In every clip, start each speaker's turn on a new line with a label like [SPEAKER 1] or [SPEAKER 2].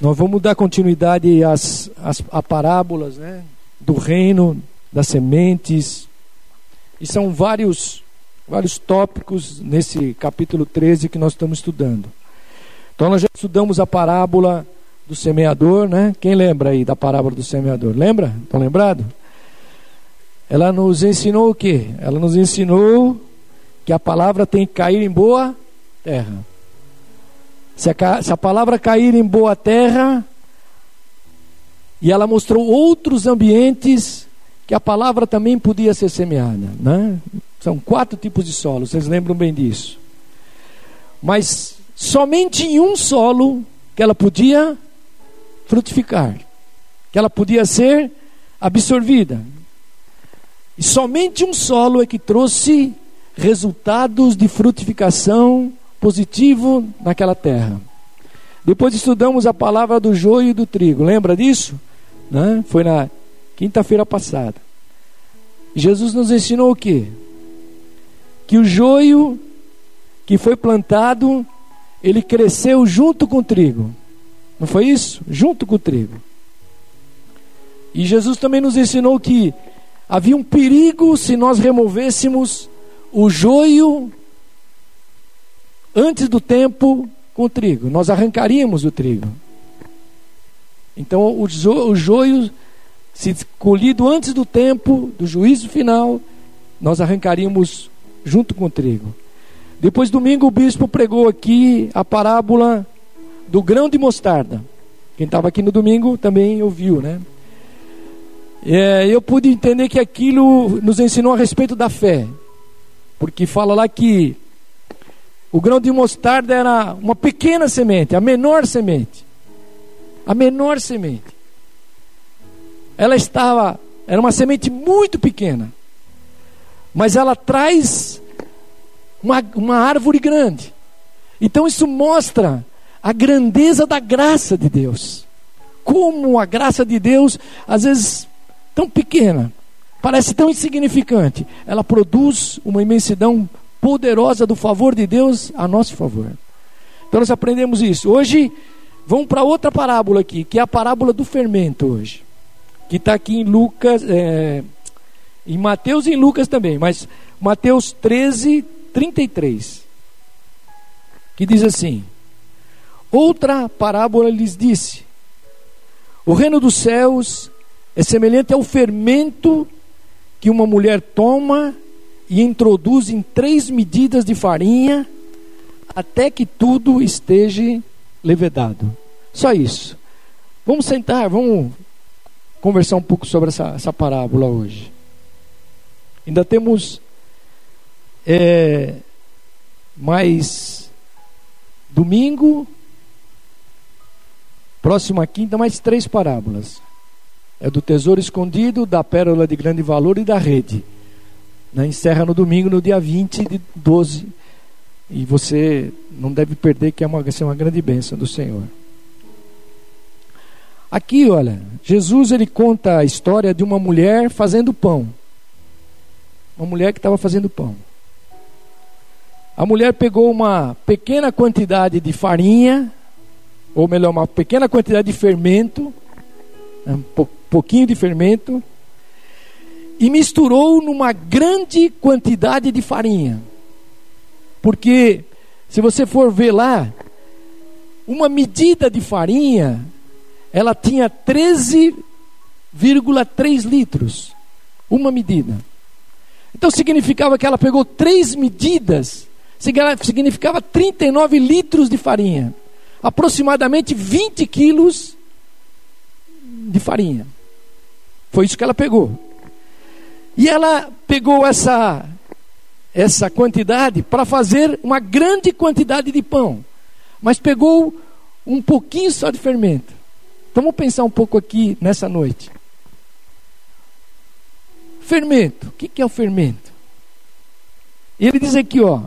[SPEAKER 1] Nós vamos dar continuidade às, às a parábolas né, do reino, das sementes. E são vários, vários tópicos nesse capítulo 13 que nós estamos estudando. Então nós já estudamos a parábola do semeador, né? Quem lembra aí da parábola do semeador? Lembra? Estão lembrados? Ela nos ensinou o quê? Ela nos ensinou que a palavra tem que cair em boa terra. Se a, se a palavra cair em boa terra, e ela mostrou outros ambientes que a palavra também podia ser semeada. Né? São quatro tipos de solo, vocês lembram bem disso. Mas somente em um solo que ela podia frutificar, que ela podia ser absorvida. E somente um solo é que trouxe resultados de frutificação positivo naquela terra. Depois estudamos a palavra do joio e do trigo. Lembra disso? Né? Foi na quinta-feira passada. Jesus nos ensinou o quê? Que o joio que foi plantado, ele cresceu junto com o trigo. Não foi isso? Junto com o trigo. E Jesus também nos ensinou que havia um perigo se nós removêssemos o joio antes do tempo com o trigo. Nós arrancaríamos o trigo. Então o, jo, o joio, se colhido antes do tempo do juízo final, nós arrancaríamos junto com o trigo. Depois, domingo, o bispo pregou aqui a parábola do grão de mostarda. Quem estava aqui no domingo também ouviu, né? É, eu pude entender que aquilo nos ensinou a respeito da fé, porque fala lá que o grão de mostarda era uma pequena semente, a menor semente. A menor semente. Ela estava, era uma semente muito pequena, mas ela traz uma, uma árvore grande. Então isso mostra a grandeza da graça de Deus. Como a graça de Deus, às vezes tão pequena, parece tão insignificante, ela produz uma imensidão poderosa do favor de Deus a nosso favor. Então nós aprendemos isso. Hoje, vamos para outra parábola aqui, que é a parábola do fermento hoje. Que está aqui em Lucas, é, em Mateus e em Lucas também, mas Mateus 13, 33. Que diz assim: Outra parábola lhes disse: O reino dos céus é semelhante ao fermento que uma mulher toma e introduz em três medidas de farinha até que tudo esteja levedado. Só isso. Vamos sentar, vamos conversar um pouco sobre essa, essa parábola hoje. Ainda temos é, mais domingo, próxima quinta, mais três parábolas. É do tesouro escondido, da pérola de grande valor e da rede. Né? Encerra no domingo, no dia 20 de 12. E você não deve perder, que é uma, ser uma grande bênção do Senhor. Aqui, olha, Jesus ele conta a história de uma mulher fazendo pão. Uma mulher que estava fazendo pão. A mulher pegou uma pequena quantidade de farinha, ou melhor, uma pequena quantidade de fermento, um pouquinho de fermento, e misturou numa grande quantidade de farinha. Porque, se você for ver lá, uma medida de farinha, ela tinha 13,3 litros. Uma medida. Então significava que ela pegou três medidas, significava 39 litros de farinha. Aproximadamente 20 quilos de farinha. Foi isso que ela pegou. E ela pegou essa essa quantidade para fazer uma grande quantidade de pão, mas pegou um pouquinho só de fermento. Então vamos pensar um pouco aqui nessa noite. Fermento, o que é o fermento? Ele diz aqui, ó,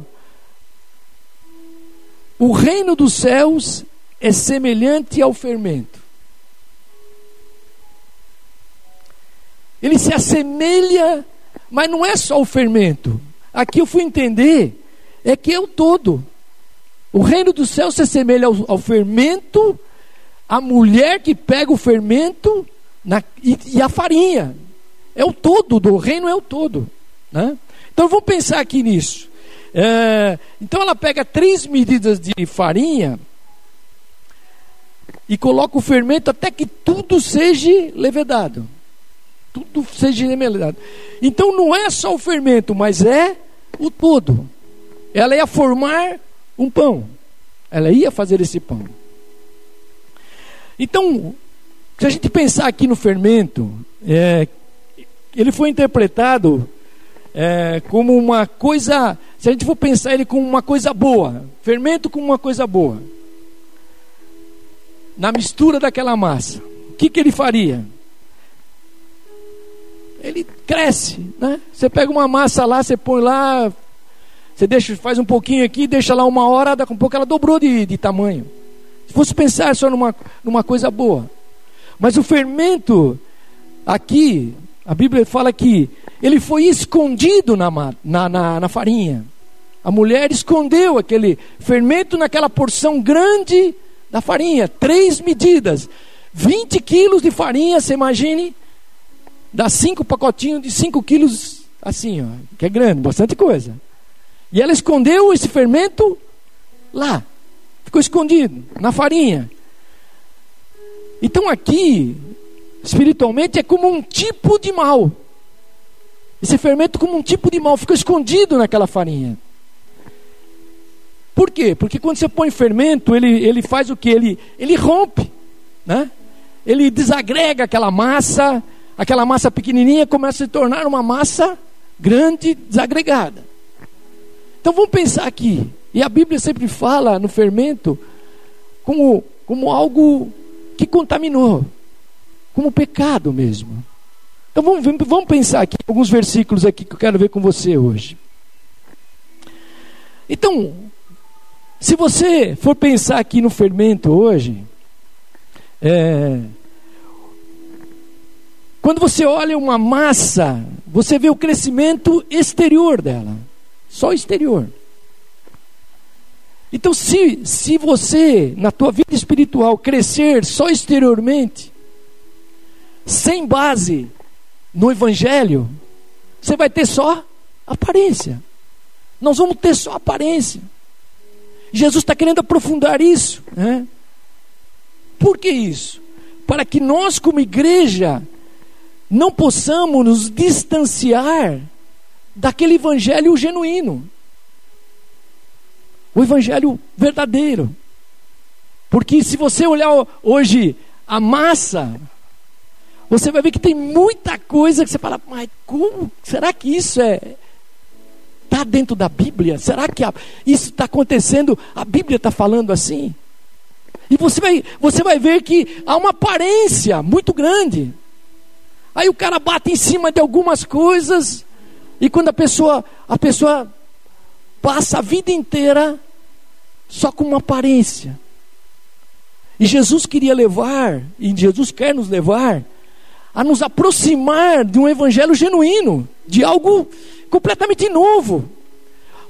[SPEAKER 1] o reino dos céus é semelhante ao fermento. Ele se assemelha, mas não é só o fermento. Aqui eu fui entender, é que é o todo. O reino do céu se assemelha ao, ao fermento, a mulher que pega o fermento na, e, e, a farinha. É o todo, do reino é o todo. Né? Então vamos pensar aqui nisso. É, então ela pega três medidas de farinha e coloca o fermento até que tudo seja levedado. Tudo seja levedado. Então não é só o fermento, mas é o todo. Ela ia formar um pão. Ela ia fazer esse pão. Então, se a gente pensar aqui no fermento, é, ele foi interpretado é, como uma coisa. Se a gente for pensar ele como uma coisa boa, fermento como uma coisa boa, na mistura daquela massa, o que, que ele faria? Ele cresce, né? Você pega uma massa lá, você põe lá, você deixa, faz um pouquinho aqui, deixa lá uma hora, daqui a um pouco ela dobrou de, de tamanho. Se fosse pensar só numa, numa coisa boa. Mas o fermento, aqui, a Bíblia fala que ele foi escondido na, na, na, na farinha. A mulher escondeu aquele fermento naquela porção grande da farinha, três medidas. 20 quilos de farinha, você imagine, dá cinco pacotinhos de 5 quilos, assim, ó, que é grande, bastante coisa. E ela escondeu esse fermento lá. Ficou escondido na farinha. Então aqui, espiritualmente, é como um tipo de mal. Esse fermento como um tipo de mal, ficou escondido naquela farinha. Por quê? Porque quando você põe fermento, ele, ele faz o que? Ele, ele rompe, né? Ele desagrega aquela massa, aquela massa pequenininha começa a se tornar uma massa grande, desagregada. Então vamos pensar aqui. E a Bíblia sempre fala no fermento como, como algo que contaminou, como pecado mesmo. Então vamos, vamos pensar aqui, alguns versículos aqui que eu quero ver com você hoje. Então, se você for pensar aqui no fermento hoje, é, quando você olha uma massa, você vê o crescimento exterior dela. Só exterior. Então, se, se você, na tua vida espiritual, crescer só exteriormente, sem base no Evangelho, você vai ter só aparência. Nós vamos ter só aparência. Jesus está querendo aprofundar isso. Né? Por que isso? Para que nós, como igreja, não possamos nos distanciar daquele evangelho genuíno. O evangelho verdadeiro. Porque se você olhar hoje a massa, você vai ver que tem muita coisa que você fala, mas como? Será que isso é está dentro da Bíblia? Será que a, isso está acontecendo? A Bíblia está falando assim? E você vai, você vai ver que há uma aparência muito grande. Aí o cara bate em cima de algumas coisas e quando a pessoa, a pessoa passa a vida inteira só com uma aparência. E Jesus queria levar, e Jesus quer nos levar, a nos aproximar de um evangelho genuíno, de algo completamente novo.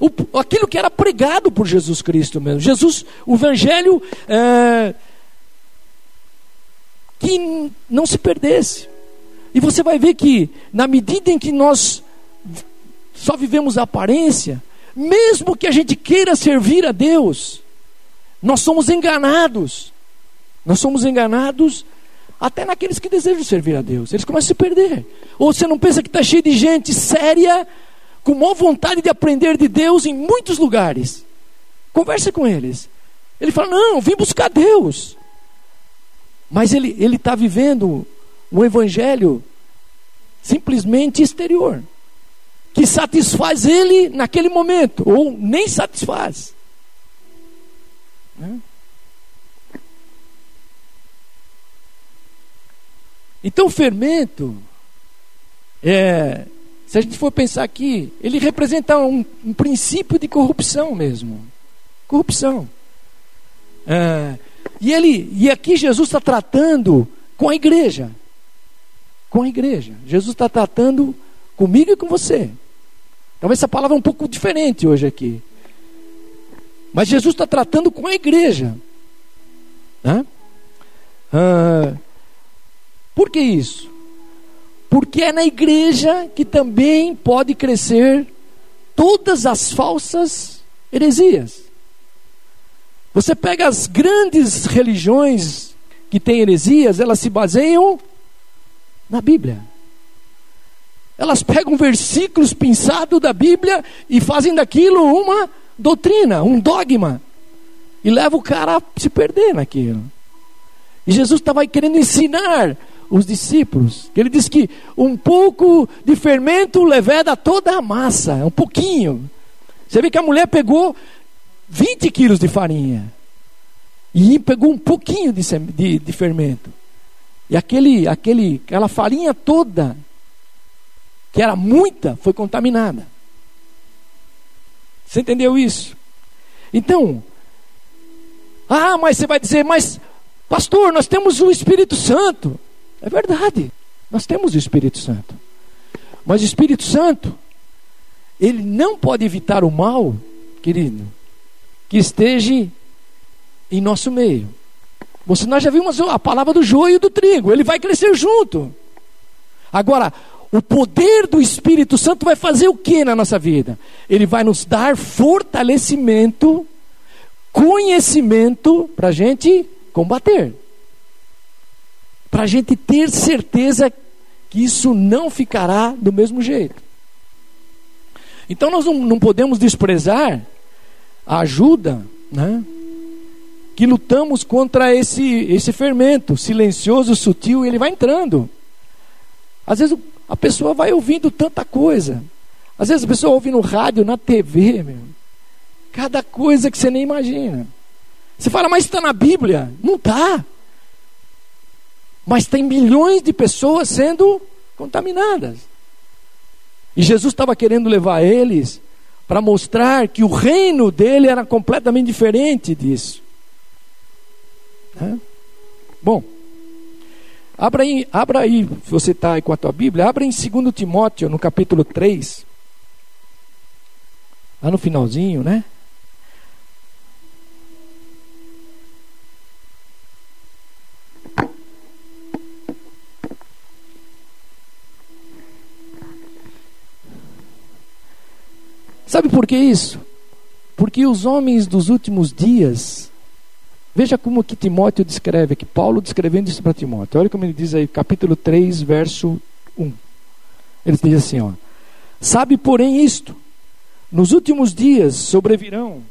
[SPEAKER 1] O, aquilo que era pregado por Jesus Cristo mesmo. Jesus, o evangelho é, que não se perdesse. E você vai ver que, na medida em que nós só vivemos a aparência, mesmo que a gente queira servir a Deus, nós somos enganados. Nós somos enganados até naqueles que desejam servir a Deus. Eles começam a se perder. Ou você não pensa que está cheio de gente séria, com maior vontade de aprender de Deus em muitos lugares. Converse com eles. Ele fala: Não, vim buscar Deus. Mas ele está vivendo um evangelho simplesmente exterior que satisfaz ele naquele momento, ou nem satisfaz. Né? Então, o fermento, é, se a gente for pensar aqui, ele representa um, um princípio de corrupção mesmo. Corrupção. É, e, ele, e aqui Jesus está tratando com a igreja. Com a igreja. Jesus está tratando comigo e com você. Talvez essa palavra é um pouco diferente hoje aqui. Mas Jesus está tratando com a igreja. Né? Ah, por que isso? Porque é na igreja que também pode crescer todas as falsas heresias. Você pega as grandes religiões que têm heresias, elas se baseiam na Bíblia. Elas pegam versículos pensados da Bíblia e fazem daquilo uma doutrina, um dogma. E leva o cara a se perder naquilo. E Jesus estava querendo ensinar os discípulos. Ele diz que um pouco de fermento leveda toda a massa, um pouquinho. Você vê que a mulher pegou 20 quilos de farinha e pegou um pouquinho de, de, de fermento. E aquele, aquele, aquela farinha toda, que era muita, foi contaminada. Você entendeu isso? Então, ah, mas você vai dizer, mas pastor, nós temos o Espírito Santo. É verdade, nós temos o Espírito Santo. Mas o Espírito Santo, ele não pode evitar o mal, querido, que esteja em nosso meio. Você, nós já vimos a palavra do joio e do trigo, ele vai crescer junto. Agora, o poder do Espírito Santo vai fazer o que na nossa vida? Ele vai nos dar fortalecimento, conhecimento para a gente combater para a gente ter certeza que isso não ficará do mesmo jeito. Então nós não, não podemos desprezar a ajuda, né? Que lutamos contra esse, esse fermento silencioso, sutil, e ele vai entrando. Às vezes a pessoa vai ouvindo tanta coisa. Às vezes a pessoa ouve no rádio, na TV, meu. Cada coisa que você nem imagina. Você fala, mas está na Bíblia? Não está. Mas tem milhões de pessoas sendo contaminadas. E Jesus estava querendo levar eles para mostrar que o reino dele era completamente diferente disso. Bom, abra aí, abra aí, se você está aí com a tua Bíblia, abra em 2 Timóteo, no capítulo 3. Lá no finalzinho, né? Sabe por que isso? Porque os homens dos últimos dias, veja como que Timóteo descreve, que Paulo descrevendo isso para Timóteo. Olha como ele diz aí, capítulo 3, verso 1. Ele diz assim, ó: Sabe, porém, isto: nos últimos dias sobrevirão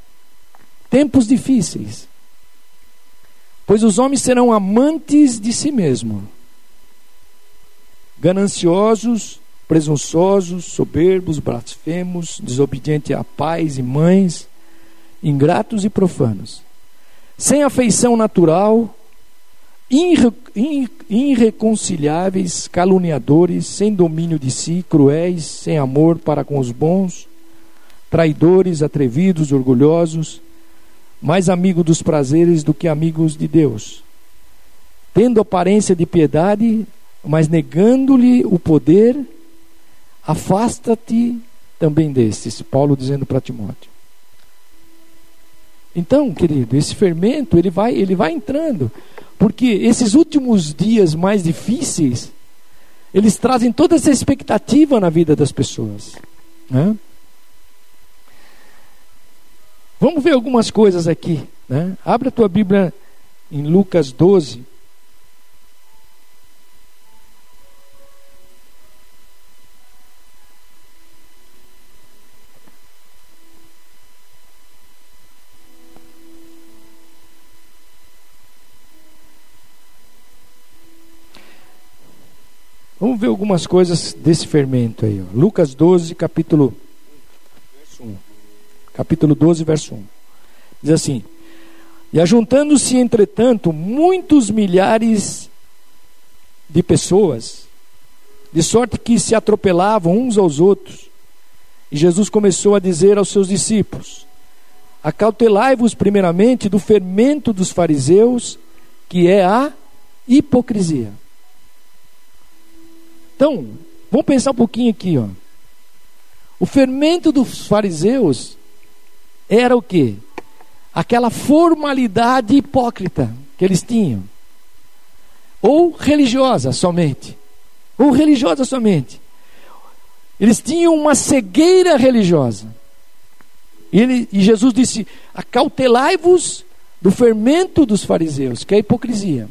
[SPEAKER 1] tempos difíceis, pois os homens serão amantes de si mesmos, gananciosos, presunçosos, soberbos, blasfemos, desobedientes a pais e mães, ingratos e profanos, sem afeição natural, irre, irreconciliáveis, caluniadores, sem domínio de si, cruéis, sem amor para com os bons, traidores, atrevidos, orgulhosos, mais amigos dos prazeres do que amigos de Deus, tendo aparência de piedade, mas negando-lhe o poder, Afasta-te também destes, Paulo dizendo para Timóteo. Então, querido, esse fermento ele vai, ele vai entrando, porque esses últimos dias mais difíceis, eles trazem toda essa expectativa na vida das pessoas. Né? Vamos ver algumas coisas aqui. Né? Abre a tua Bíblia em Lucas 12. Vamos ver algumas coisas desse fermento aí. Ó. Lucas 12, capítulo, verso 1. Capítulo 12, verso 1. Diz assim: E ajuntando-se, entretanto, muitos milhares de pessoas, de sorte que se atropelavam uns aos outros. E Jesus começou a dizer aos seus discípulos: Acautelai-vos primeiramente do fermento dos fariseus, que é a hipocrisia. Então, vamos pensar um pouquinho aqui, ó. O fermento dos fariseus era o que? Aquela formalidade hipócrita que eles tinham. ou religiosa somente. Ou religiosa somente. Eles tinham uma cegueira religiosa. Ele, e Jesus disse: Acautelai-vos do fermento dos fariseus, que é a hipocrisia.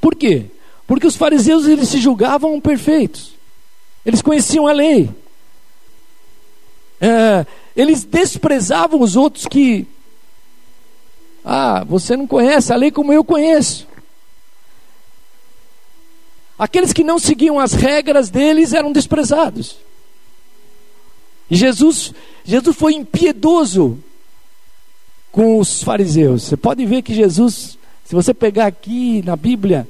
[SPEAKER 1] Por quê? Porque os fariseus eles se julgavam perfeitos. Eles conheciam a lei. É, eles desprezavam os outros que. Ah, você não conhece a lei como eu conheço. Aqueles que não seguiam as regras deles eram desprezados. E Jesus, Jesus foi impiedoso com os fariseus. Você pode ver que Jesus, se você pegar aqui na Bíblia,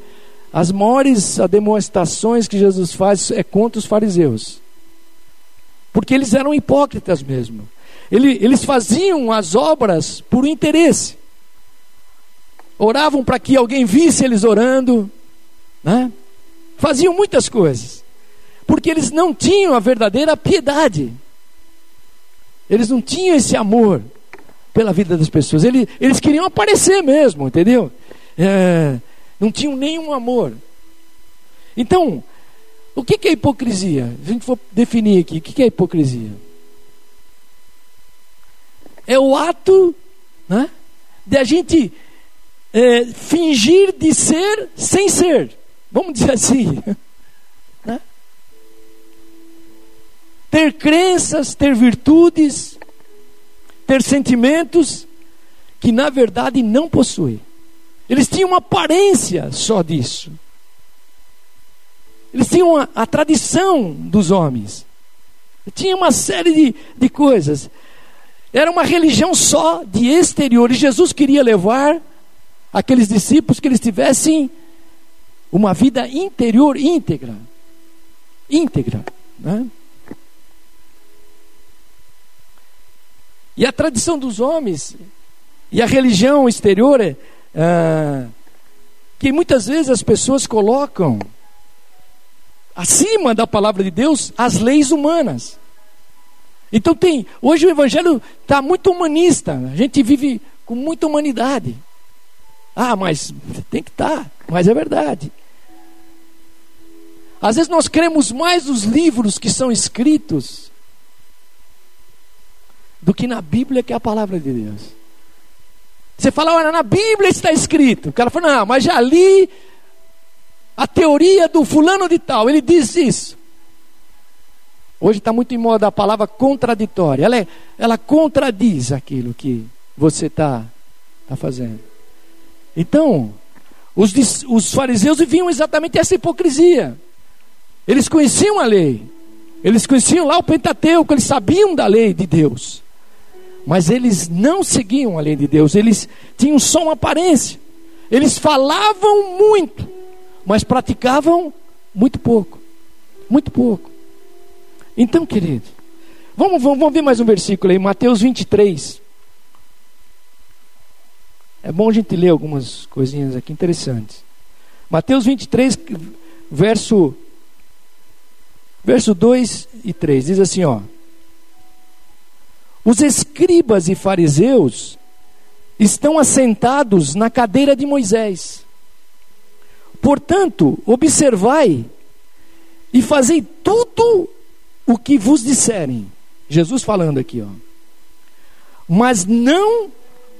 [SPEAKER 1] as maiores demonstrações que Jesus faz é contra os fariseus. Porque eles eram hipócritas mesmo. Eles faziam as obras por interesse. Oravam para que alguém visse eles orando, né? Faziam muitas coisas. Porque eles não tinham a verdadeira piedade. Eles não tinham esse amor pela vida das pessoas. Eles, eles queriam aparecer mesmo, entendeu? É, não tinham nenhum amor. Então, o que é hipocrisia? Se a gente for definir aqui, o que é hipocrisia? É o ato né, de a gente é, fingir de ser sem ser. Vamos dizer assim. Né? Ter crenças, ter virtudes, ter sentimentos que na verdade não possui. Eles tinham uma aparência só disso. Eles tinham a, a tradição dos homens. Tinha uma série de, de coisas. Era uma religião só de exterior. E Jesus queria levar aqueles discípulos que eles tivessem uma vida interior íntegra. Íntegra. Né? E a tradição dos homens e a religião exterior é, ah, que muitas vezes as pessoas colocam acima da palavra de Deus as leis humanas. Então tem, hoje o evangelho está muito humanista, a gente vive com muita humanidade. Ah, mas tem que estar, tá, mas é verdade. Às vezes nós cremos mais nos livros que são escritos do que na Bíblia, que é a palavra de Deus. Você fala, olha, na Bíblia está escrito. O cara fala, não, mas já li a teoria do fulano de tal, ele diz isso. Hoje está muito em moda a palavra contraditória. Ela, é, ela contradiz aquilo que você está tá fazendo. Então, os, os fariseus viviam exatamente essa hipocrisia. Eles conheciam a lei, eles conheciam lá o Pentateuco, eles sabiam da lei de Deus, mas eles não seguiam a lei de Deus, eles tinham só uma aparência, eles falavam muito, mas praticavam muito pouco, muito pouco. Então, querido, vamos, vamos, vamos ver mais um versículo aí, Mateus 23. É bom a gente ler algumas coisinhas aqui interessantes. Mateus 23, verso Verso 2 e 3 diz assim: ó. Os escribas e fariseus estão assentados na cadeira de Moisés. Portanto, observai e fazei tudo o que vos disserem. Jesus falando aqui, ó. Mas não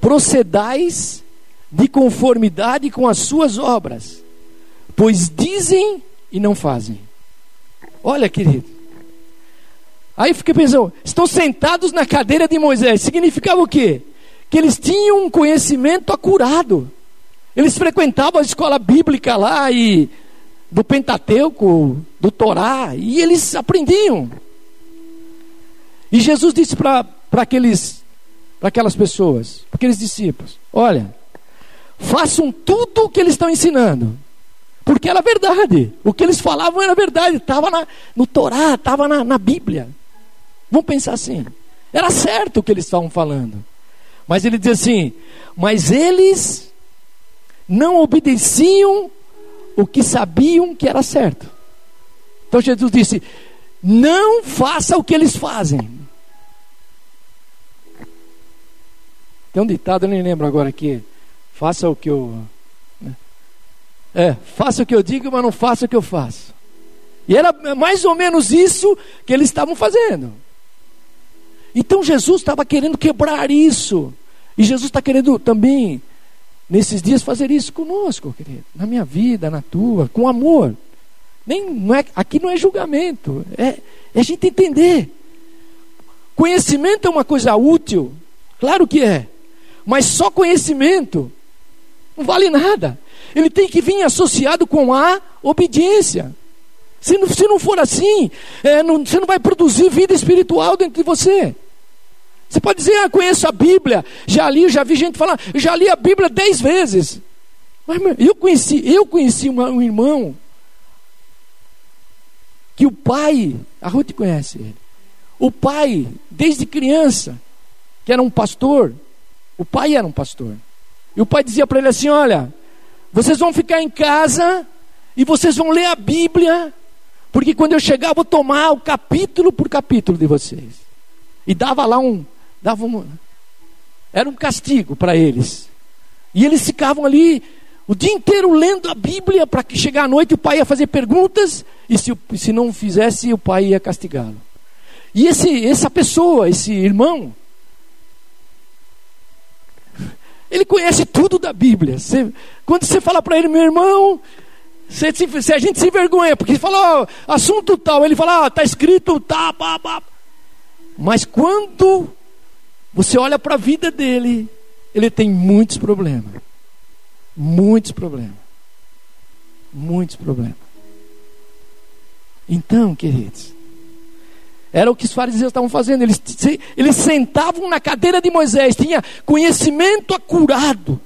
[SPEAKER 1] procedais de conformidade com as suas obras, pois dizem e não fazem. Olha, querido. Aí fiquei pensando, estão sentados na cadeira de Moisés. Significava o quê? Que eles tinham um conhecimento acurado. Eles frequentavam a escola bíblica lá e do Pentateuco, do Torá, e eles aprendiam. E Jesus disse para aqueles para aquelas pessoas, para aqueles discípulos: Olha, façam tudo o que eles estão ensinando, porque era verdade. O que eles falavam era verdade. Estava no Torá, estava na, na Bíblia. Vamos pensar assim. Era certo o que eles estavam falando. Mas ele diz assim: Mas eles não obedeciam o que sabiam que era certo. Então Jesus disse: Não faça o que eles fazem. Tem um ditado, eu nem lembro agora aqui. Faça o que eu É, faça o que eu digo, mas não faça o que eu faço. E era mais ou menos isso que eles estavam fazendo. Então Jesus estava querendo quebrar isso. E Jesus está querendo também, nesses dias, fazer isso conosco, querido. Na minha vida, na tua, com amor. Nem, não é, aqui não é julgamento, é, é a gente entender. Conhecimento é uma coisa útil, claro que é. Mas só conhecimento não vale nada. Ele tem que vir associado com a obediência. Se não, se não for assim, é, não, você não vai produzir vida espiritual dentro de você. Você pode dizer, ah, conheço a Bíblia, já li, já vi gente falar, já li a Bíblia dez vezes. Mas eu conheci, eu conheci um irmão que o pai, a Ruth conhece ele. O pai, desde criança, que era um pastor, o pai era um pastor. E o pai dizia para ele assim: Olha, vocês vão ficar em casa e vocês vão ler a Bíblia, porque quando eu chegar, eu vou tomar o capítulo por capítulo de vocês. E dava lá um, dava um, era um castigo para eles. E eles ficavam ali o dia inteiro lendo a Bíblia para que chegar à noite o pai ia fazer perguntas e se, se não fizesse o pai ia castigá-lo. E esse, essa pessoa, esse irmão, ele conhece tudo da Bíblia. Você, quando você fala para ele, meu irmão, se, se, a gente se envergonha, porque falou assunto tal, ele fala, está ah, escrito, tá, pá, pá. Mas quando você olha para a vida dele, ele tem muitos problemas. Muitos problemas. Muitos problemas. Então, queridos, era o que os fariseus estavam fazendo. Eles, eles sentavam na cadeira de Moisés, tinha conhecimento acurado.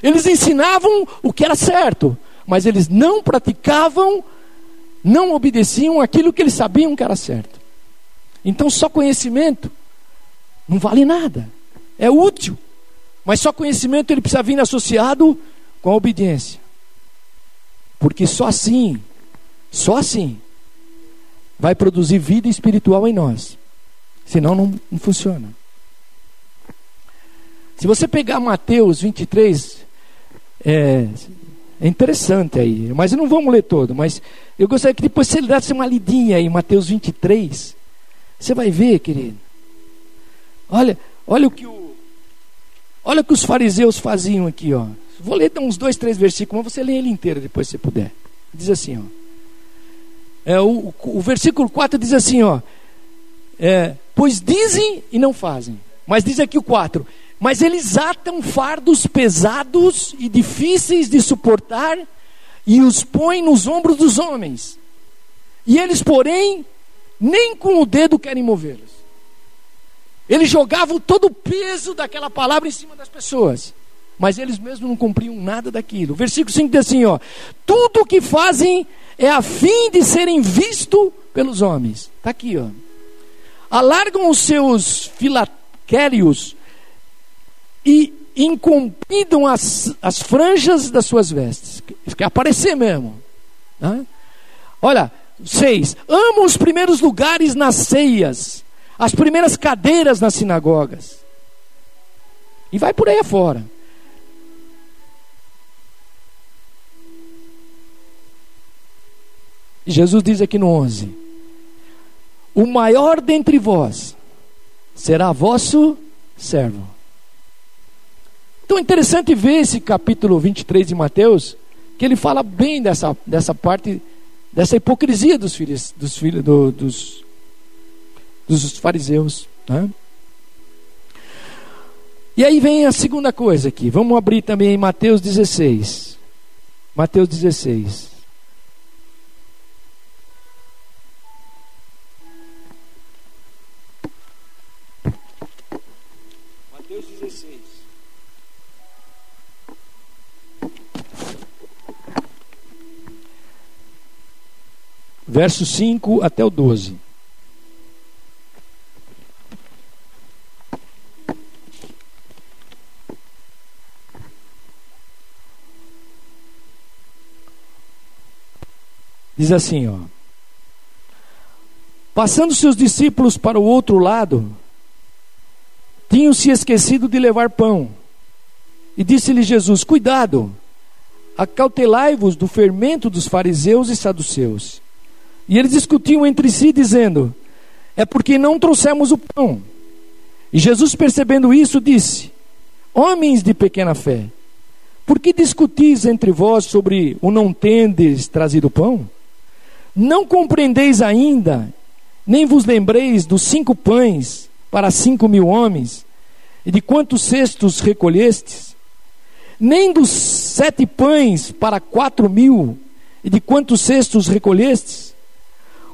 [SPEAKER 1] Eles ensinavam o que era certo, mas eles não praticavam, não obedeciam aquilo que eles sabiam que era certo. Então, só conhecimento não vale nada. É útil. Mas só conhecimento ele precisa vir associado com a obediência. Porque só assim, só assim, vai produzir vida espiritual em nós. Senão não, não funciona. Se você pegar Mateus 23, é, é interessante aí, mas não vamos ler todo, mas eu gostaria que depois você desse uma lidinha aí, Mateus 23. Você vai ver, querido. Olha, olha o que o, olha o que os fariseus faziam aqui, ó. Vou ler uns dois, três versículos, mas você lê ele inteiro depois se puder. Diz assim, ó. É, o, o versículo 4 diz assim, ó. É, pois dizem e não fazem. Mas diz aqui o 4. Mas eles atam fardos pesados e difíceis de suportar e os põem nos ombros dos homens. E eles, porém, nem com o dedo querem movê-los. Eles jogavam todo o peso daquela palavra em cima das pessoas. Mas eles mesmos não cumpriam nada daquilo. Versículo 5 diz assim: ó, tudo o que fazem é a fim de serem vistos pelos homens. Está aqui, ó. Alargam os seus filaquérios e incumpidam as, as franjas das suas vestes. Quer aparecer mesmo. Né? Olha, seis. Amam os primeiros lugares nas ceias as primeiras cadeiras nas sinagogas. E vai por aí afora. Jesus diz aqui no 11: O maior dentre vós será vosso servo. Então é interessante ver esse capítulo 23 de Mateus, que ele fala bem dessa, dessa parte, dessa hipocrisia dos filhos, dos, filhos do, dos dos fariseus. Né? E aí vem a segunda coisa aqui. Vamos abrir também em Mateus 16. Mateus 16. Mateus 16. Verso 5 até o 12. Diz assim, ó. Passando seus discípulos para o outro lado, tinham se esquecido de levar pão. E disse-lhe Jesus: Cuidado, acautelai-vos do fermento dos fariseus e saduceus. E eles discutiam entre si, dizendo: É porque não trouxemos o pão. E Jesus, percebendo isso, disse: Homens de pequena fé, por que discutis entre vós sobre o não tendes trazido pão? Não compreendeis ainda, nem vos lembreis dos cinco pães para cinco mil homens, e de quantos cestos recolhestes? Nem dos sete pães para quatro mil, e de quantos cestos recolhestes?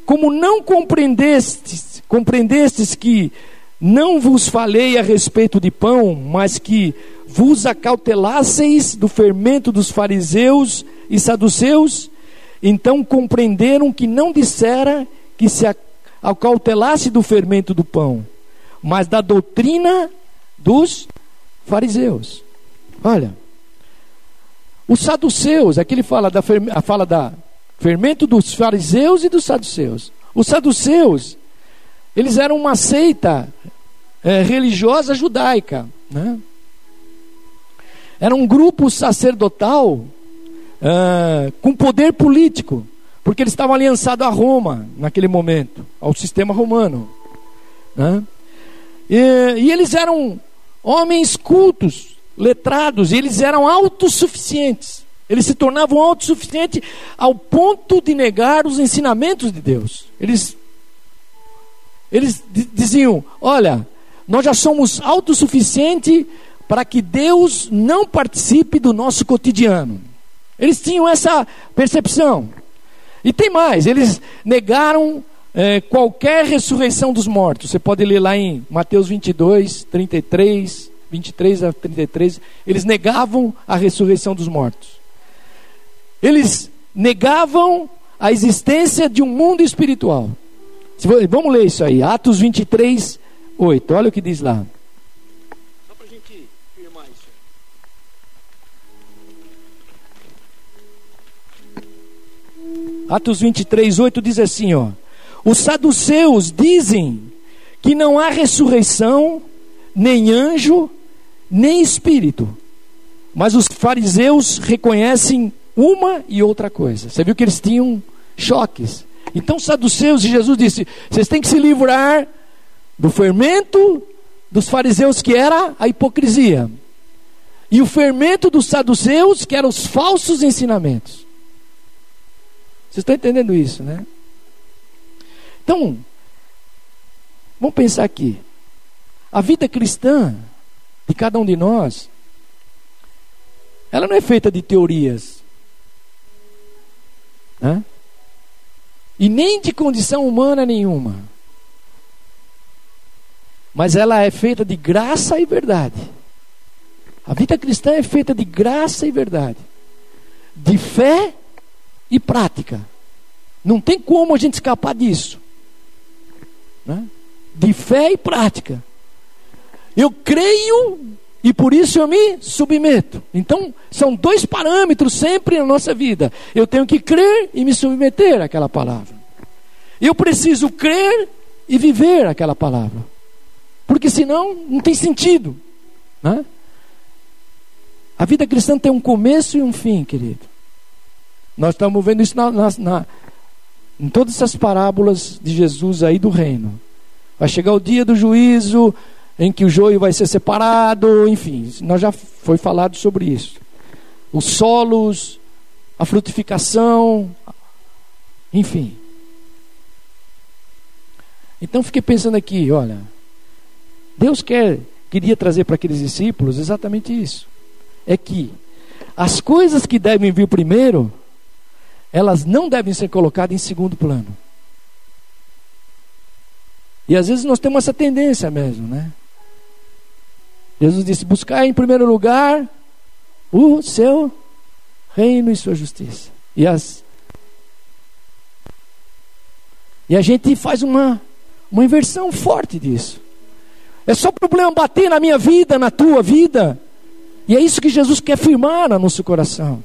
[SPEAKER 1] Como não compreendestes, compreendestes que não vos falei a respeito de pão, mas que vos acautelasseis do fermento dos fariseus e saduceus, então compreenderam que não dissera que se acautelasse do fermento do pão, mas da doutrina dos fariseus. Olha, os saduceus, aqui ele fala da, fala da fermento dos fariseus e dos saduceus. Os saduceus, eles eram uma seita é, religiosa judaica, né? Era um grupo sacerdotal é, com poder político, porque eles estavam aliançados a Roma naquele momento, ao sistema romano. Né? E, e eles eram homens cultos, letrados, e eles eram autossuficientes. Eles se tornavam autossuficientes ao ponto de negar os ensinamentos de Deus. Eles, eles diziam: Olha, nós já somos autossuficientes para que Deus não participe do nosso cotidiano. Eles tinham essa percepção. E tem mais, eles negaram é, qualquer ressurreição dos mortos. Você pode ler lá em Mateus 22, 33, 23 a 33. Eles negavam a ressurreição dos mortos. Eles negavam a existência de um mundo espiritual. Vamos ler isso aí, Atos 23, 8. Olha o que diz lá. Atos 23, 8 diz assim: ó. Os saduceus dizem que não há ressurreição, nem anjo, nem espírito. Mas os fariseus reconhecem uma e outra coisa. Você viu que eles tinham choques. Então, saduceus, e Jesus disse: vocês têm que se livrar do fermento dos fariseus, que era a hipocrisia, e o fermento dos saduceus, que eram os falsos ensinamentos. Vocês estão entendendo isso, né? Então, vamos pensar aqui. A vida cristã de cada um de nós, ela não é feita de teorias, né? e nem de condição humana nenhuma mas ela é feita de graça e verdade. A vida cristã é feita de graça e verdade, de fé e prática. Não tem como a gente escapar disso. Né? De fé e prática. Eu creio e por isso eu me submeto. Então, são dois parâmetros sempre na nossa vida. Eu tenho que crer e me submeter àquela palavra. Eu preciso crer e viver aquela palavra. Porque senão não tem sentido. Né? A vida cristã tem um começo e um fim, querido. Nós estamos vendo isso na, na, na, em todas essas parábolas de Jesus aí do reino. Vai chegar o dia do juízo, em que o joio vai ser separado, enfim, nós já foi falado sobre isso. Os solos, a frutificação, enfim. Então fiquei pensando aqui, olha, Deus quer, queria trazer para aqueles discípulos exatamente isso. É que as coisas que devem vir primeiro, elas não devem ser colocadas em segundo plano. E às vezes nós temos essa tendência mesmo, né? Jesus disse: buscar em primeiro lugar o seu reino e sua justiça. E as E a gente faz uma uma inversão forte disso. É só problema bater na minha vida, na tua vida. E é isso que Jesus quer firmar no nosso coração.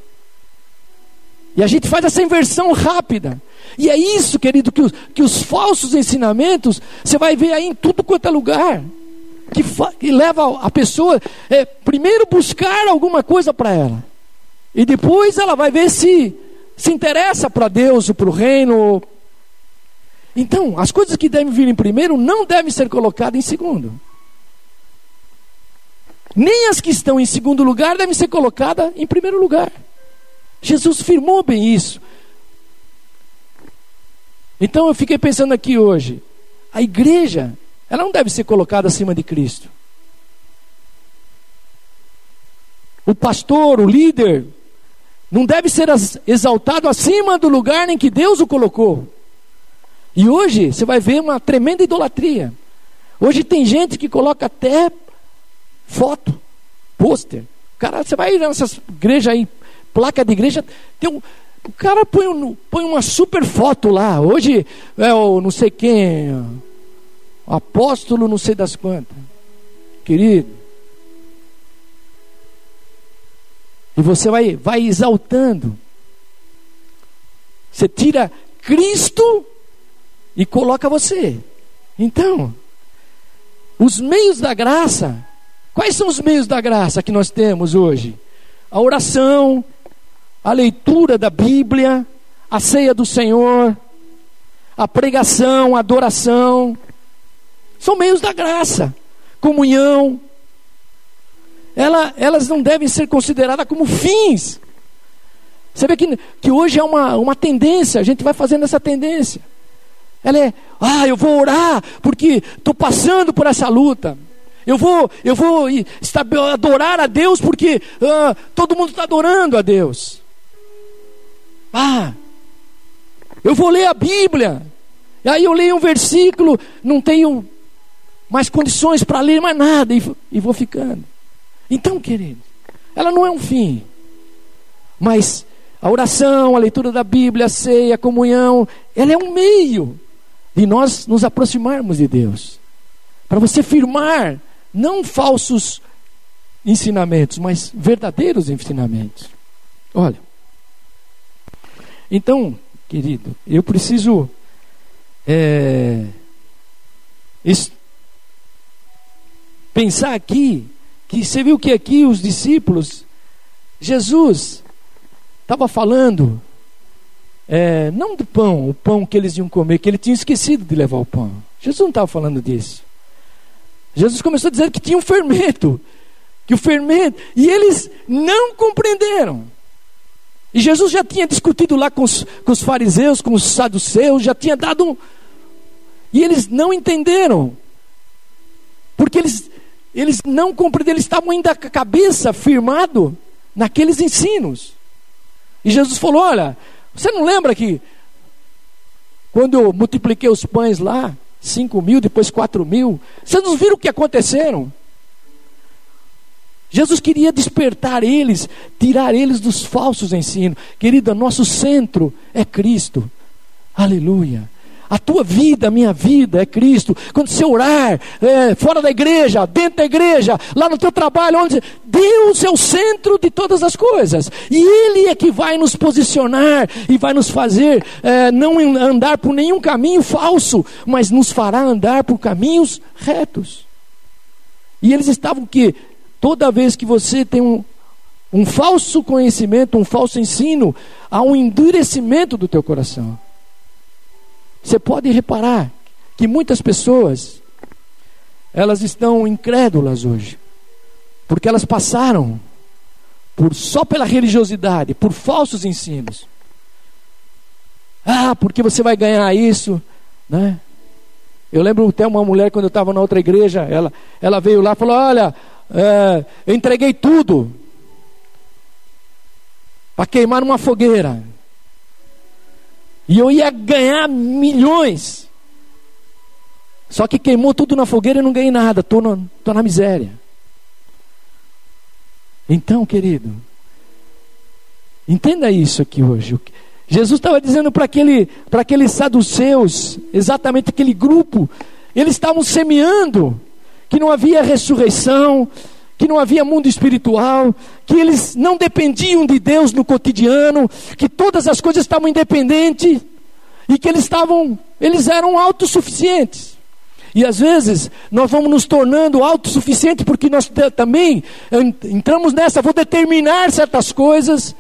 [SPEAKER 1] E a gente faz essa inversão rápida. E é isso, querido, que os, que os falsos ensinamentos, você vai ver aí em tudo quanto é lugar. Que, que leva a pessoa, é, primeiro, buscar alguma coisa para ela. E depois ela vai ver se se interessa para Deus ou para o reino. Então, as coisas que devem vir em primeiro não devem ser colocadas em segundo. Nem as que estão em segundo lugar devem ser colocadas em primeiro lugar. Jesus firmou bem isso. Então eu fiquei pensando aqui hoje, a igreja, ela não deve ser colocada acima de Cristo. O pastor, o líder, não deve ser exaltado acima do lugar em que Deus o colocou. E hoje você vai ver uma tremenda idolatria. Hoje tem gente que coloca até foto, pôster. Cara, você vai nessas igrejas aí, placa de igreja, tem um, o cara põe, um, põe uma super foto lá. Hoje é o não sei quem, o apóstolo não sei das quantas. Querido. E você vai, vai exaltando. Você tira Cristo e coloca você. Então, os meios da graça, quais são os meios da graça que nós temos hoje? A oração, a leitura da Bíblia, a ceia do Senhor, a pregação, a adoração, são meios da graça, comunhão. Ela, elas não devem ser consideradas como fins. Você vê que, que hoje é uma, uma tendência, a gente vai fazendo essa tendência. Ela é, ah, eu vou orar porque estou passando por essa luta. Eu vou, eu vou adorar a Deus porque ah, todo mundo está adorando a Deus. Ah, eu vou ler a Bíblia. E aí eu leio um versículo, não tenho mais condições para ler mais nada e, e vou ficando. Então, querido, ela não é um fim, mas a oração, a leitura da Bíblia, a ceia, a comunhão, ela é um meio de nós nos aproximarmos de Deus. Para você firmar não falsos ensinamentos, mas verdadeiros ensinamentos. Olha. Então, querido, eu preciso é, pensar aqui que você viu que aqui os discípulos, Jesus estava falando é, não do pão, o pão que eles iam comer, que ele tinha esquecido de levar o pão. Jesus não estava falando disso. Jesus começou a dizer que tinha um fermento, que o fermento, e eles não compreenderam. E Jesus já tinha discutido lá com os, com os fariseus, com os saduceus, já tinha dado um. E eles não entenderam, porque eles, eles não compreenderam, eles estavam ainda com a cabeça firmado naqueles ensinos. E Jesus falou: Olha, você não lembra que quando eu multipliquei os pães lá, cinco mil, depois quatro mil, vocês não viram o que aconteceram? Jesus queria despertar eles, tirar eles dos falsos ensinos. Querida, nosso centro é Cristo. Aleluia. A tua vida, a minha vida é Cristo. Quando você orar, é, fora da igreja, dentro da igreja, lá no teu trabalho, onde Deus é o centro de todas as coisas. E Ele é que vai nos posicionar e vai nos fazer é, não andar por nenhum caminho falso, mas nos fará andar por caminhos retos. E eles estavam que toda vez que você tem um, um falso conhecimento, um falso ensino, há um endurecimento do teu coração. Você pode reparar que muitas pessoas elas estão incrédulas hoje, porque elas passaram por só pela religiosidade, por falsos ensinos. Ah, porque você vai ganhar isso, né? Eu lembro até uma mulher quando eu estava na outra igreja, ela, ela veio lá e falou: Olha, é, eu entreguei tudo para queimar numa fogueira. E eu ia ganhar milhões. Só que queimou tudo na fogueira e não ganhei nada. Estou na, tô na miséria. Então, querido, entenda isso aqui hoje. Jesus estava dizendo para aquele, aqueles saduceus, exatamente aquele grupo, eles estavam semeando que não havia ressurreição, que não havia mundo espiritual, que eles não dependiam de Deus no cotidiano, que todas as coisas estavam independentes e que eles estavam, eles eram autossuficientes. E às vezes nós vamos nos tornando autossuficientes porque nós também entramos nessa, vou determinar certas coisas.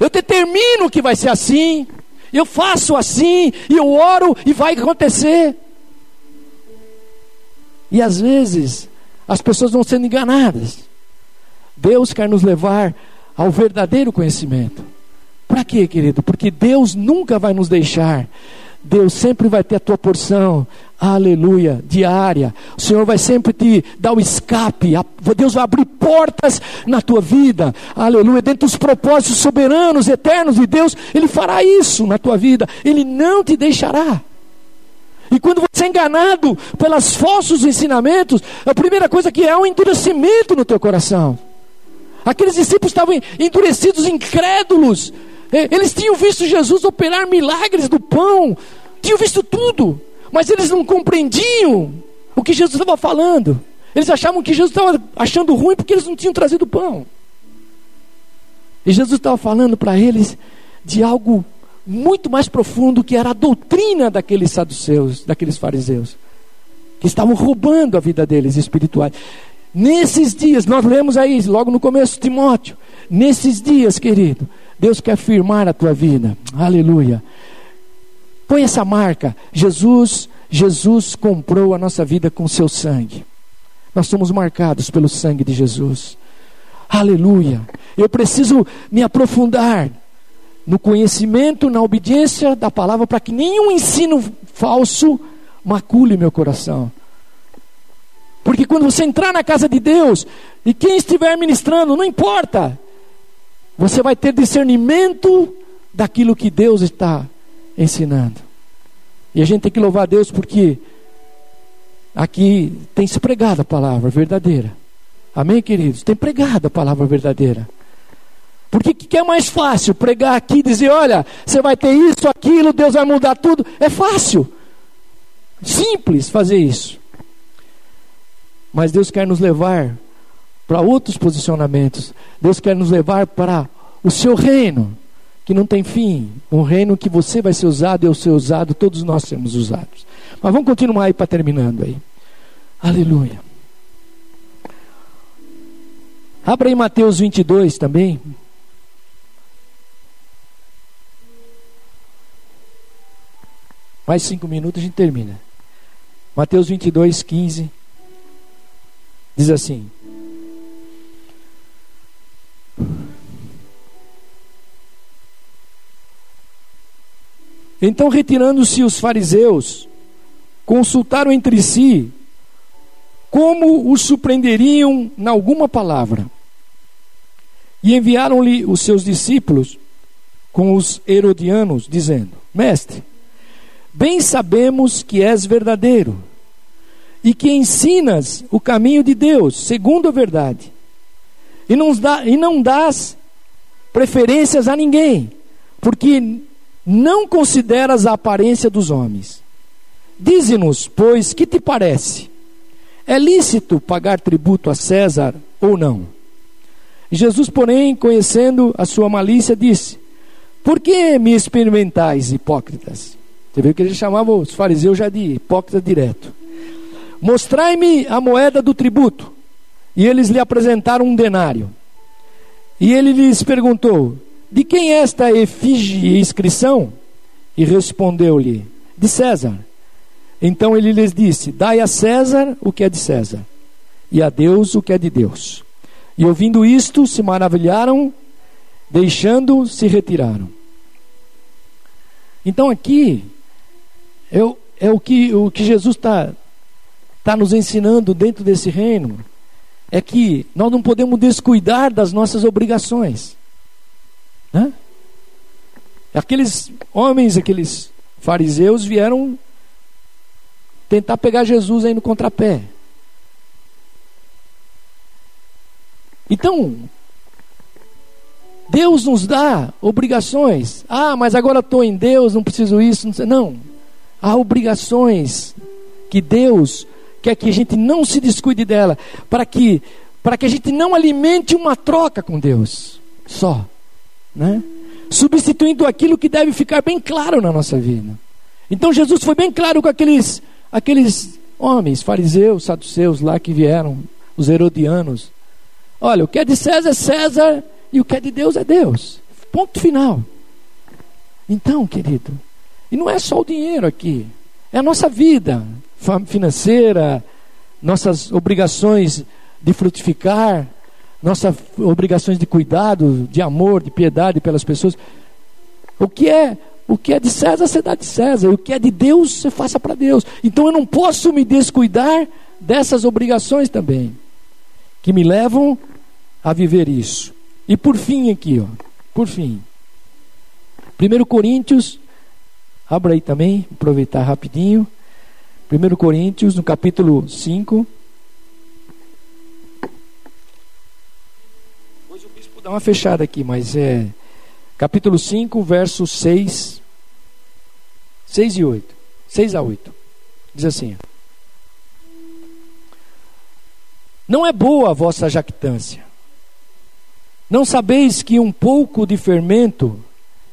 [SPEAKER 1] Eu determino que vai ser assim. Eu faço assim, e eu oro e vai acontecer. E às vezes as pessoas vão sendo enganadas. Deus quer nos levar ao verdadeiro conhecimento. Para quê, querido? Porque Deus nunca vai nos deixar. Deus sempre vai ter a tua porção, aleluia, diária. O Senhor vai sempre te dar o escape. Deus vai abrir portas na tua vida, aleluia. Dentro dos propósitos soberanos, eternos de Deus, Ele fará isso na tua vida. Ele não te deixará. E quando você é enganado pelos falsos ensinamentos, a primeira coisa que é, um endurecimento no teu coração. Aqueles discípulos estavam endurecidos, incrédulos. Eles tinham visto Jesus operar milagres do pão, tinham visto tudo, mas eles não compreendiam o que Jesus estava falando. Eles achavam que Jesus estava achando ruim porque eles não tinham trazido pão. E Jesus estava falando para eles de algo muito mais profundo que era a doutrina daqueles saduceus, daqueles fariseus, que estavam roubando a vida deles espirituais. Nesses dias, nós lemos aí, logo no começo, Timóteo, nesses dias, querido, Deus quer firmar a tua vida. Aleluia. Põe essa marca. Jesus, Jesus comprou a nossa vida com seu sangue. Nós somos marcados pelo sangue de Jesus. Aleluia. Eu preciso me aprofundar no conhecimento, na obediência da palavra, para que nenhum ensino falso macule meu coração. Porque quando você entrar na casa de Deus, e quem estiver ministrando, não importa, você vai ter discernimento daquilo que Deus está ensinando. E a gente tem que louvar a Deus porque aqui tem se pregado a palavra verdadeira. Amém, queridos? Tem pregado a palavra verdadeira. Porque que é mais fácil pregar aqui e dizer, olha, você vai ter isso, aquilo, Deus vai mudar tudo. É fácil. Simples fazer isso. Mas Deus quer nos levar para outros posicionamentos. Deus quer nos levar para o seu reino, que não tem fim. Um reino que você vai ser usado, eu ser usado, todos nós seremos usados. Mas vamos continuar aí para terminando aí. Aleluia. Abra aí Mateus 22 também. Mais cinco minutos a gente termina. Mateus 22, 15. Diz assim: Então, retirando-se os fariseus, consultaram entre si como os surpreenderiam em alguma palavra. E enviaram-lhe os seus discípulos com os herodianos, dizendo: Mestre, bem sabemos que és verdadeiro e que ensinas o caminho de Deus, segundo a verdade, e não, dá, e não dás preferências a ninguém, porque não consideras a aparência dos homens. Dize-nos, pois, que te parece? É lícito pagar tributo a César ou não? Jesus, porém, conhecendo a sua malícia, disse: Por que me experimentais, hipócritas? Você viu que ele chamava os fariseus já de hipócritas direto. Mostrai-me a moeda do tributo. E eles lhe apresentaram um denário. E ele lhes perguntou: de quem é esta efígie e inscrição? E respondeu-lhe: De César. Então ele lhes disse: Dai a César o que é de César, e a Deus o que é de Deus. E ouvindo isto, se maravilharam, deixando, se retiraram. Então aqui é o, é o, que, o que Jesus está tá nos ensinando dentro desse reino. É que nós não podemos descuidar das nossas obrigações. Né? Aqueles homens, aqueles fariseus vieram tentar pegar Jesus aí no contrapé. Então, Deus nos dá obrigações. Ah, mas agora estou em Deus, não preciso isso. Não, não, há obrigações que Deus quer que a gente não se descuide dela, para que para que a gente não alimente uma troca com Deus. Só né? substituindo aquilo que deve ficar bem claro na nossa vida. Então Jesus foi bem claro com aqueles, aqueles homens, fariseus, saduceus lá que vieram, os herodianos. Olha, o que é de César é César e o que é de Deus é Deus. Ponto final. Então, querido, e não é só o dinheiro aqui, é a nossa vida financeira, nossas obrigações de frutificar, nossas obrigações de cuidado, de amor, de piedade pelas pessoas. O que é o que é de César, você dá de César. O que é de Deus, você faça para Deus. Então eu não posso me descuidar dessas obrigações também, que me levam a viver isso. E por fim, aqui, ó, por fim. 1 Coríntios, abra aí também, aproveitar rapidinho. 1 Coríntios, no capítulo 5. Depois o bispo dá uma fechada aqui, mas é capítulo 5, versos 6, 6 e 8. 6 a 8. Diz assim: Não é boa a vossa jactância. Não sabeis que um pouco de fermento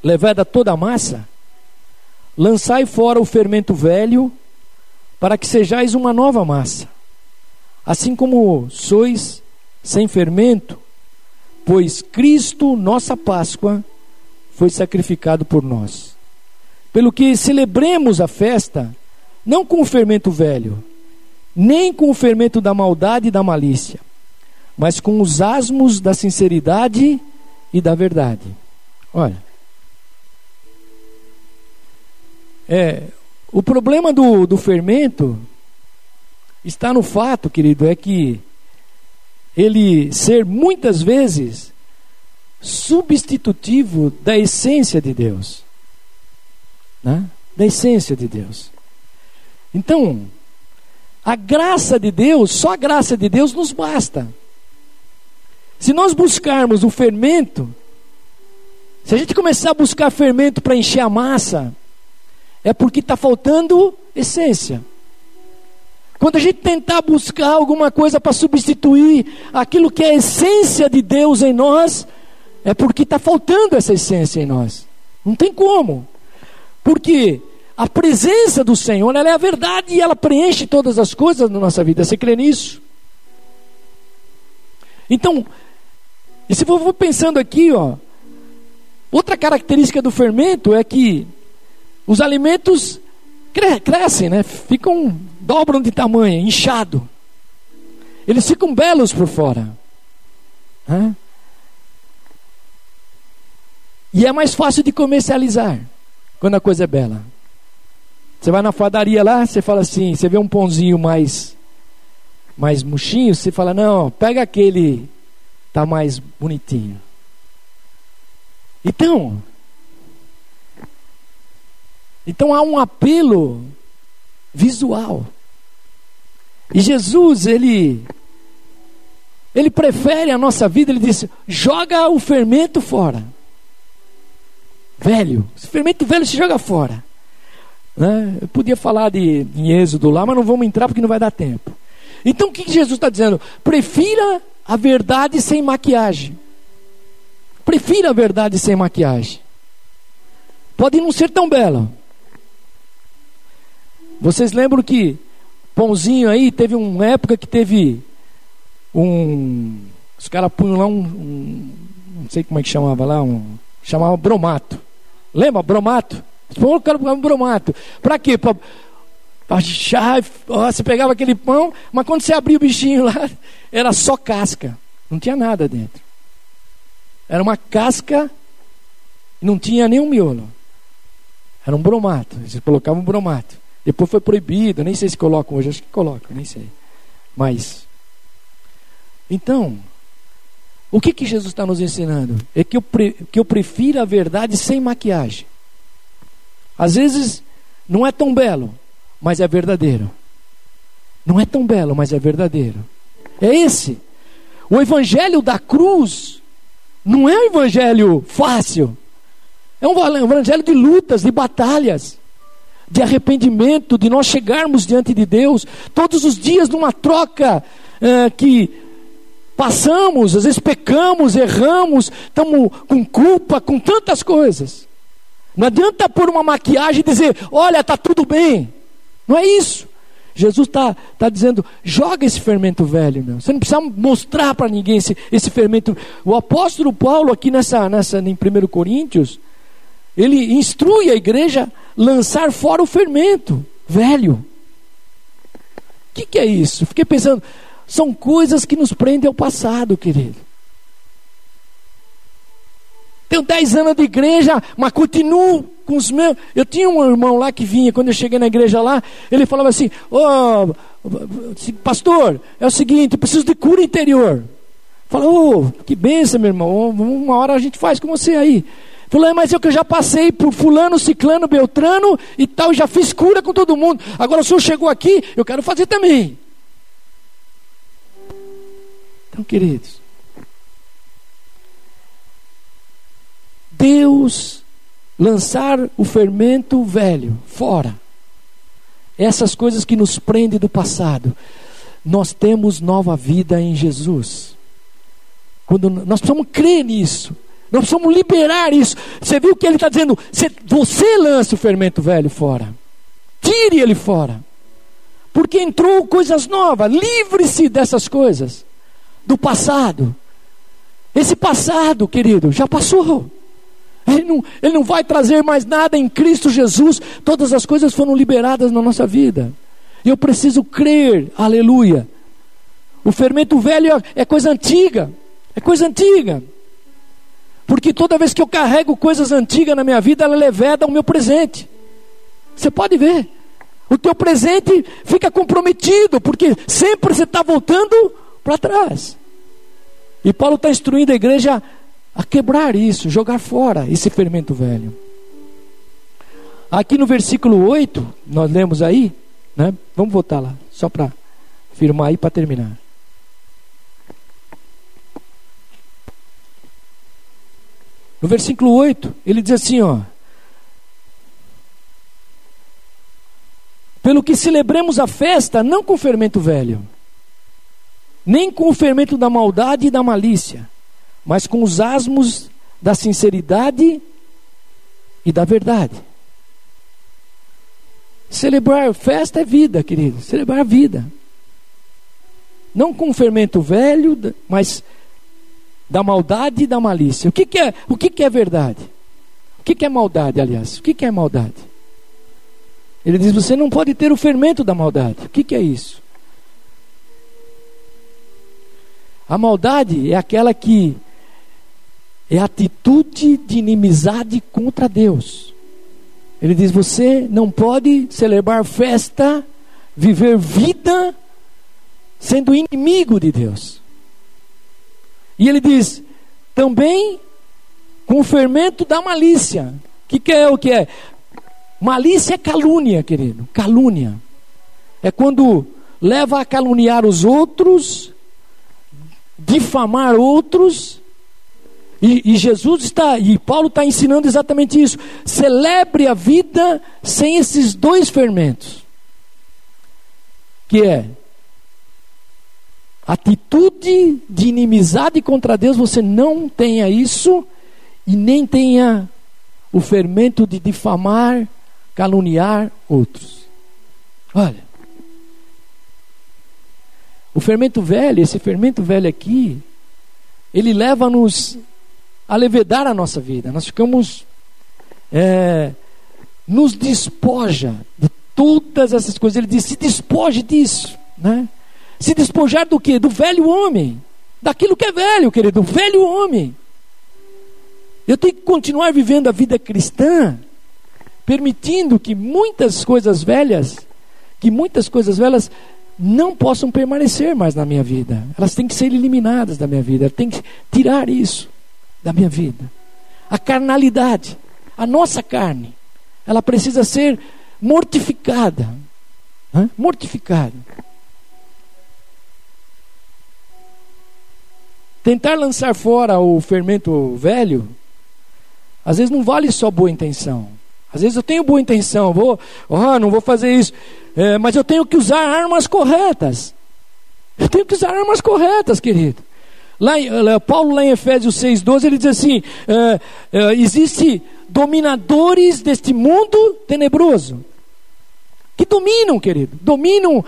[SPEAKER 1] levada toda a massa? Lançai fora o fermento velho para que sejais uma nova massa, assim como sois sem fermento, pois Cristo, nossa Páscoa, foi sacrificado por nós. Pelo que celebremos a festa, não com o fermento velho, nem com o fermento da maldade e da malícia, mas com os asmos da sinceridade e da verdade. Olha. É, o problema do, do fermento está no fato, querido, é que ele ser muitas vezes substitutivo da essência de Deus. Né? Da essência de Deus. Então, a graça de Deus, só a graça de Deus nos basta. Se nós buscarmos o fermento, se a gente começar a buscar fermento para encher a massa, é porque está faltando essência. Quando a gente tentar buscar alguma coisa para substituir aquilo que é a essência de Deus em nós, é porque está faltando essa essência em nós. Não tem como. Porque a presença do Senhor, é a verdade e ela preenche todas as coisas na nossa vida. Você crê nisso? Então, e se for pensando aqui, ó, outra característica do fermento é que os alimentos cre crescem, né? Ficam, dobram de tamanho, inchado. Eles ficam belos por fora. Hã? E é mais fácil de comercializar quando a coisa é bela. Você vai na padaria lá, você fala assim, você vê um pãozinho mais mais murchinho, você fala: "Não, pega aquele tá mais bonitinho". Então, então há um apelo visual. E Jesus, ele ele prefere a nossa vida, ele disse: joga o fermento fora. Velho, esse fermento velho se joga fora. Né? Eu podia falar de, de Êxodo lá, mas não vamos entrar porque não vai dar tempo. Então o que Jesus está dizendo? Prefira a verdade sem maquiagem. Prefira a verdade sem maquiagem. Pode não ser tão bela, vocês lembram que pãozinho aí teve uma época que teve um. Os caras punham lá um, um, Não sei como é que chamava lá, um. Chamava bromato. Lembra? Bromato? Pão, um bromato. Para quê? Para achar. Você pegava aquele pão, mas quando você abria o bichinho lá, era só casca. Não tinha nada dentro. Era uma casca, não tinha nenhum miolo. Era um bromato. Eles colocavam um bromato. Depois foi proibido, nem sei se colocam hoje, acho que colocam, nem sei. Mas, então, o que, que Jesus está nos ensinando? É que eu, pre, que eu prefiro a verdade sem maquiagem. Às vezes, não é tão belo, mas é verdadeiro. Não é tão belo, mas é verdadeiro. É esse. O evangelho da cruz não é um evangelho fácil. É um evangelho de lutas, de batalhas de arrependimento, de nós chegarmos diante de Deus todos os dias numa troca é, que passamos, às vezes pecamos, erramos, estamos com culpa, com tantas coisas. Não adianta pôr uma maquiagem e dizer, olha, está tudo bem. Não é isso. Jesus está tá dizendo: joga esse fermento velho, meu. Você não precisa mostrar para ninguém esse, esse fermento. O apóstolo Paulo, aqui nessa, nessa, em 1 Coríntios, ele instrui a igreja lançar fora o fermento velho. O que, que é isso? Fiquei pensando, são coisas que nos prendem ao passado, querido. Tenho 10 anos de igreja, mas continuo com os meus. Eu tinha um irmão lá que vinha, quando eu cheguei na igreja lá, ele falava assim: oh, pastor, é o seguinte, eu preciso de cura interior. Falou, oh, que benção, meu irmão, uma hora a gente faz com você aí. É, mas eu que já passei por fulano, ciclano, beltrano e tal, já fiz cura com todo mundo. Agora o senhor chegou aqui, eu quero fazer também. Então, queridos, Deus lançar o fermento velho fora. Essas coisas que nos prendem do passado. Nós temos nova vida em Jesus. Quando nós precisamos crer nisso. Nós precisamos liberar isso. Você viu o que ele está dizendo? Você lança o fermento velho fora. Tire ele fora. Porque entrou coisas novas. Livre-se dessas coisas. Do passado. Esse passado, querido, já passou. Ele não, ele não vai trazer mais nada em Cristo Jesus. Todas as coisas foram liberadas na nossa vida. E eu preciso crer, aleluia. O fermento velho é coisa antiga. É coisa antiga. Porque toda vez que eu carrego coisas antigas na minha vida, ela leveda ao meu presente. Você pode ver. O teu presente fica comprometido, porque sempre você está voltando para trás. E Paulo está instruindo a igreja a quebrar isso, jogar fora esse fermento velho. Aqui no versículo 8, nós lemos aí, né? Vamos voltar lá, só para firmar aí para terminar. No versículo 8, ele diz assim, ó: Pelo que celebremos a festa não com fermento velho, nem com o fermento da maldade e da malícia, mas com os asmos da sinceridade e da verdade. Celebrar festa é vida, querido. Celebrar a vida. Não com fermento velho, mas da maldade e da malícia. O que, que é, o que, que é verdade? O que, que é maldade, aliás? O que, que é maldade? Ele diz: você não pode ter o fermento da maldade. O que, que é isso? A maldade é aquela que é atitude de inimizade contra Deus. Ele diz: você não pode celebrar festa, viver vida, sendo inimigo de Deus. E ele diz: também com o fermento da malícia. O que, que é o que é? Malícia é calúnia, querido. Calúnia. É quando leva a caluniar os outros, difamar outros e, e Jesus está, e Paulo está ensinando exatamente isso. Celebre a vida sem esses dois fermentos. Que é atitude de inimizade contra Deus, você não tenha isso e nem tenha o fermento de difamar, caluniar outros. Olha, o fermento velho, esse fermento velho aqui, ele leva-nos a levedar a nossa vida. Nós ficamos. É, nos despoja de todas essas coisas. Ele diz: se despoje disso. Né? Se despojar do que? Do velho homem. Daquilo que é velho, querido. Do velho homem. Eu tenho que continuar vivendo a vida cristã, permitindo que muitas coisas velhas, que muitas coisas velhas não possam permanecer mais na minha vida. Elas têm que ser eliminadas da minha vida. Tem que tirar isso da minha vida. A carnalidade, a nossa carne, ela precisa ser mortificada. Hã? Mortificada. Tentar lançar fora o fermento velho, às vezes não vale só boa intenção. Às vezes eu tenho boa intenção, vou, oh, não vou fazer isso, é, mas eu tenho que usar armas corretas. Eu tenho que usar armas corretas, querido. Lá, Paulo, lá em Efésios 6,12, ele diz assim: uh, uh, existe dominadores deste mundo tenebroso. que dominam, querido, dominam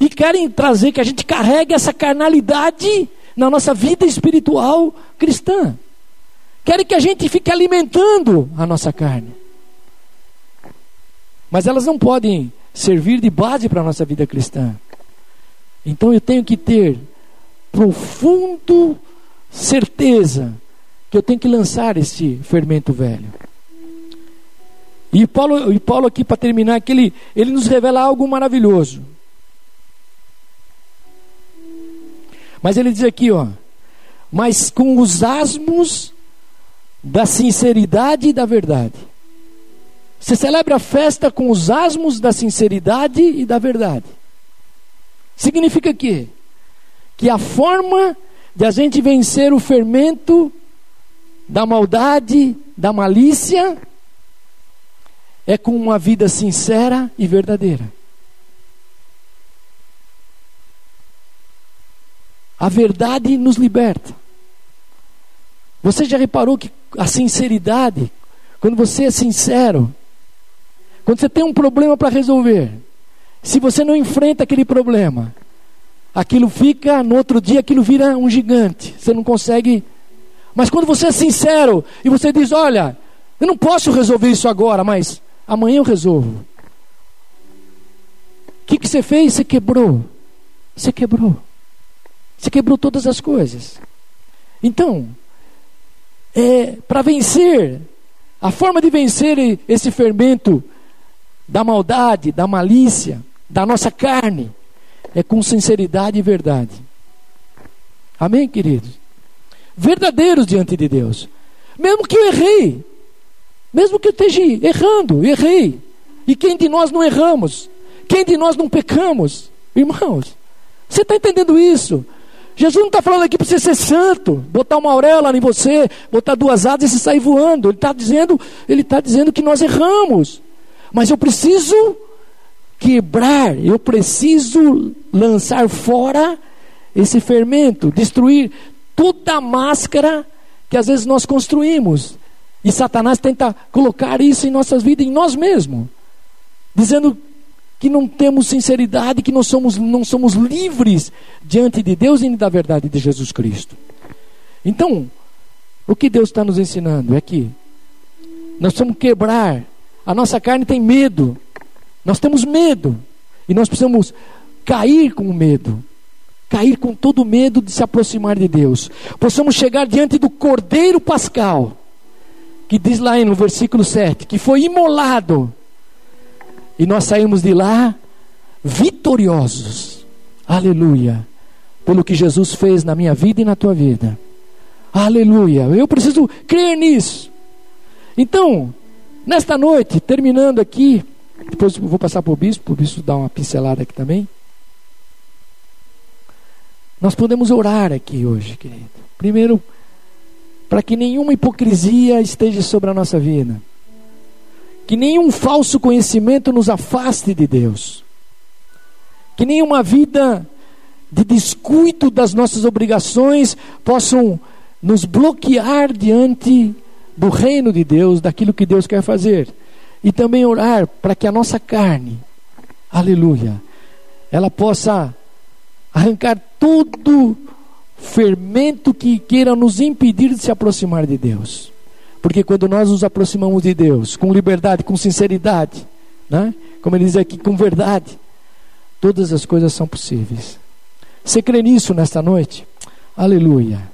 [SPEAKER 1] e querem trazer que a gente carregue essa carnalidade na nossa vida espiritual cristã. Querem que a gente fique alimentando a nossa carne. Mas elas não podem servir de base para a nossa vida cristã. Então eu tenho que ter profundo certeza que eu tenho que lançar esse fermento velho. E Paulo, e Paulo aqui para terminar, que ele, ele nos revela algo maravilhoso. Mas ele diz aqui, ó, mas com os asmos da sinceridade e da verdade. Você celebra a festa com os asmos da sinceridade e da verdade. Significa que que a forma de a gente vencer o fermento da maldade, da malícia, é com uma vida sincera e verdadeira. A verdade nos liberta. Você já reparou que a sinceridade, quando você é sincero, quando você tem um problema para resolver, se você não enfrenta aquele problema, aquilo fica, no outro dia aquilo vira um gigante. Você não consegue. Mas quando você é sincero e você diz: Olha, eu não posso resolver isso agora, mas amanhã eu resolvo. O que, que você fez? Você quebrou. Você quebrou. Você quebrou todas as coisas. Então, é, para vencer, a forma de vencer esse fermento da maldade, da malícia, da nossa carne, é com sinceridade e verdade. Amém, queridos? Verdadeiros diante de Deus. Mesmo que eu errei, mesmo que eu esteja errando, errei. E quem de nós não erramos? Quem de nós não pecamos? Irmãos, você está entendendo isso? Jesus não está falando aqui para você ser santo, botar uma auréola em você, botar duas asas e sair voando. Ele está dizendo, ele está dizendo que nós erramos. Mas eu preciso quebrar, eu preciso lançar fora esse fermento, destruir toda a máscara que às vezes nós construímos. E Satanás tenta colocar isso em nossas vidas, em nós mesmos, dizendo que não temos sinceridade, que não somos, não somos livres diante de Deus e da verdade de Jesus Cristo. Então, o que Deus está nos ensinando é que nós precisamos quebrar. A nossa carne tem medo. Nós temos medo. E nós precisamos cair com o medo. Cair com todo o medo de se aproximar de Deus. Possamos chegar diante do Cordeiro Pascal. Que diz lá no versículo 7 que foi imolado e nós saímos de lá vitoriosos. Aleluia. Pelo que Jesus fez na minha vida e na tua vida. Aleluia. Eu preciso crer nisso. Então, nesta noite, terminando aqui, depois vou passar para o bispo, o bispo dá uma pincelada aqui também. Nós podemos orar aqui hoje, querido. Primeiro, para que nenhuma hipocrisia esteja sobre a nossa vida que nenhum falso conhecimento nos afaste de Deus, que nenhuma vida de descuido das nossas obrigações possam nos bloquear diante do reino de Deus, daquilo que Deus quer fazer. E também orar para que a nossa carne, aleluia, ela possa arrancar todo fermento que queira nos impedir de se aproximar de Deus. Porque quando nós nos aproximamos de Deus com liberdade, com sinceridade, né? como ele diz aqui, com verdade, todas as coisas são possíveis. Você crê nisso nesta noite? Aleluia.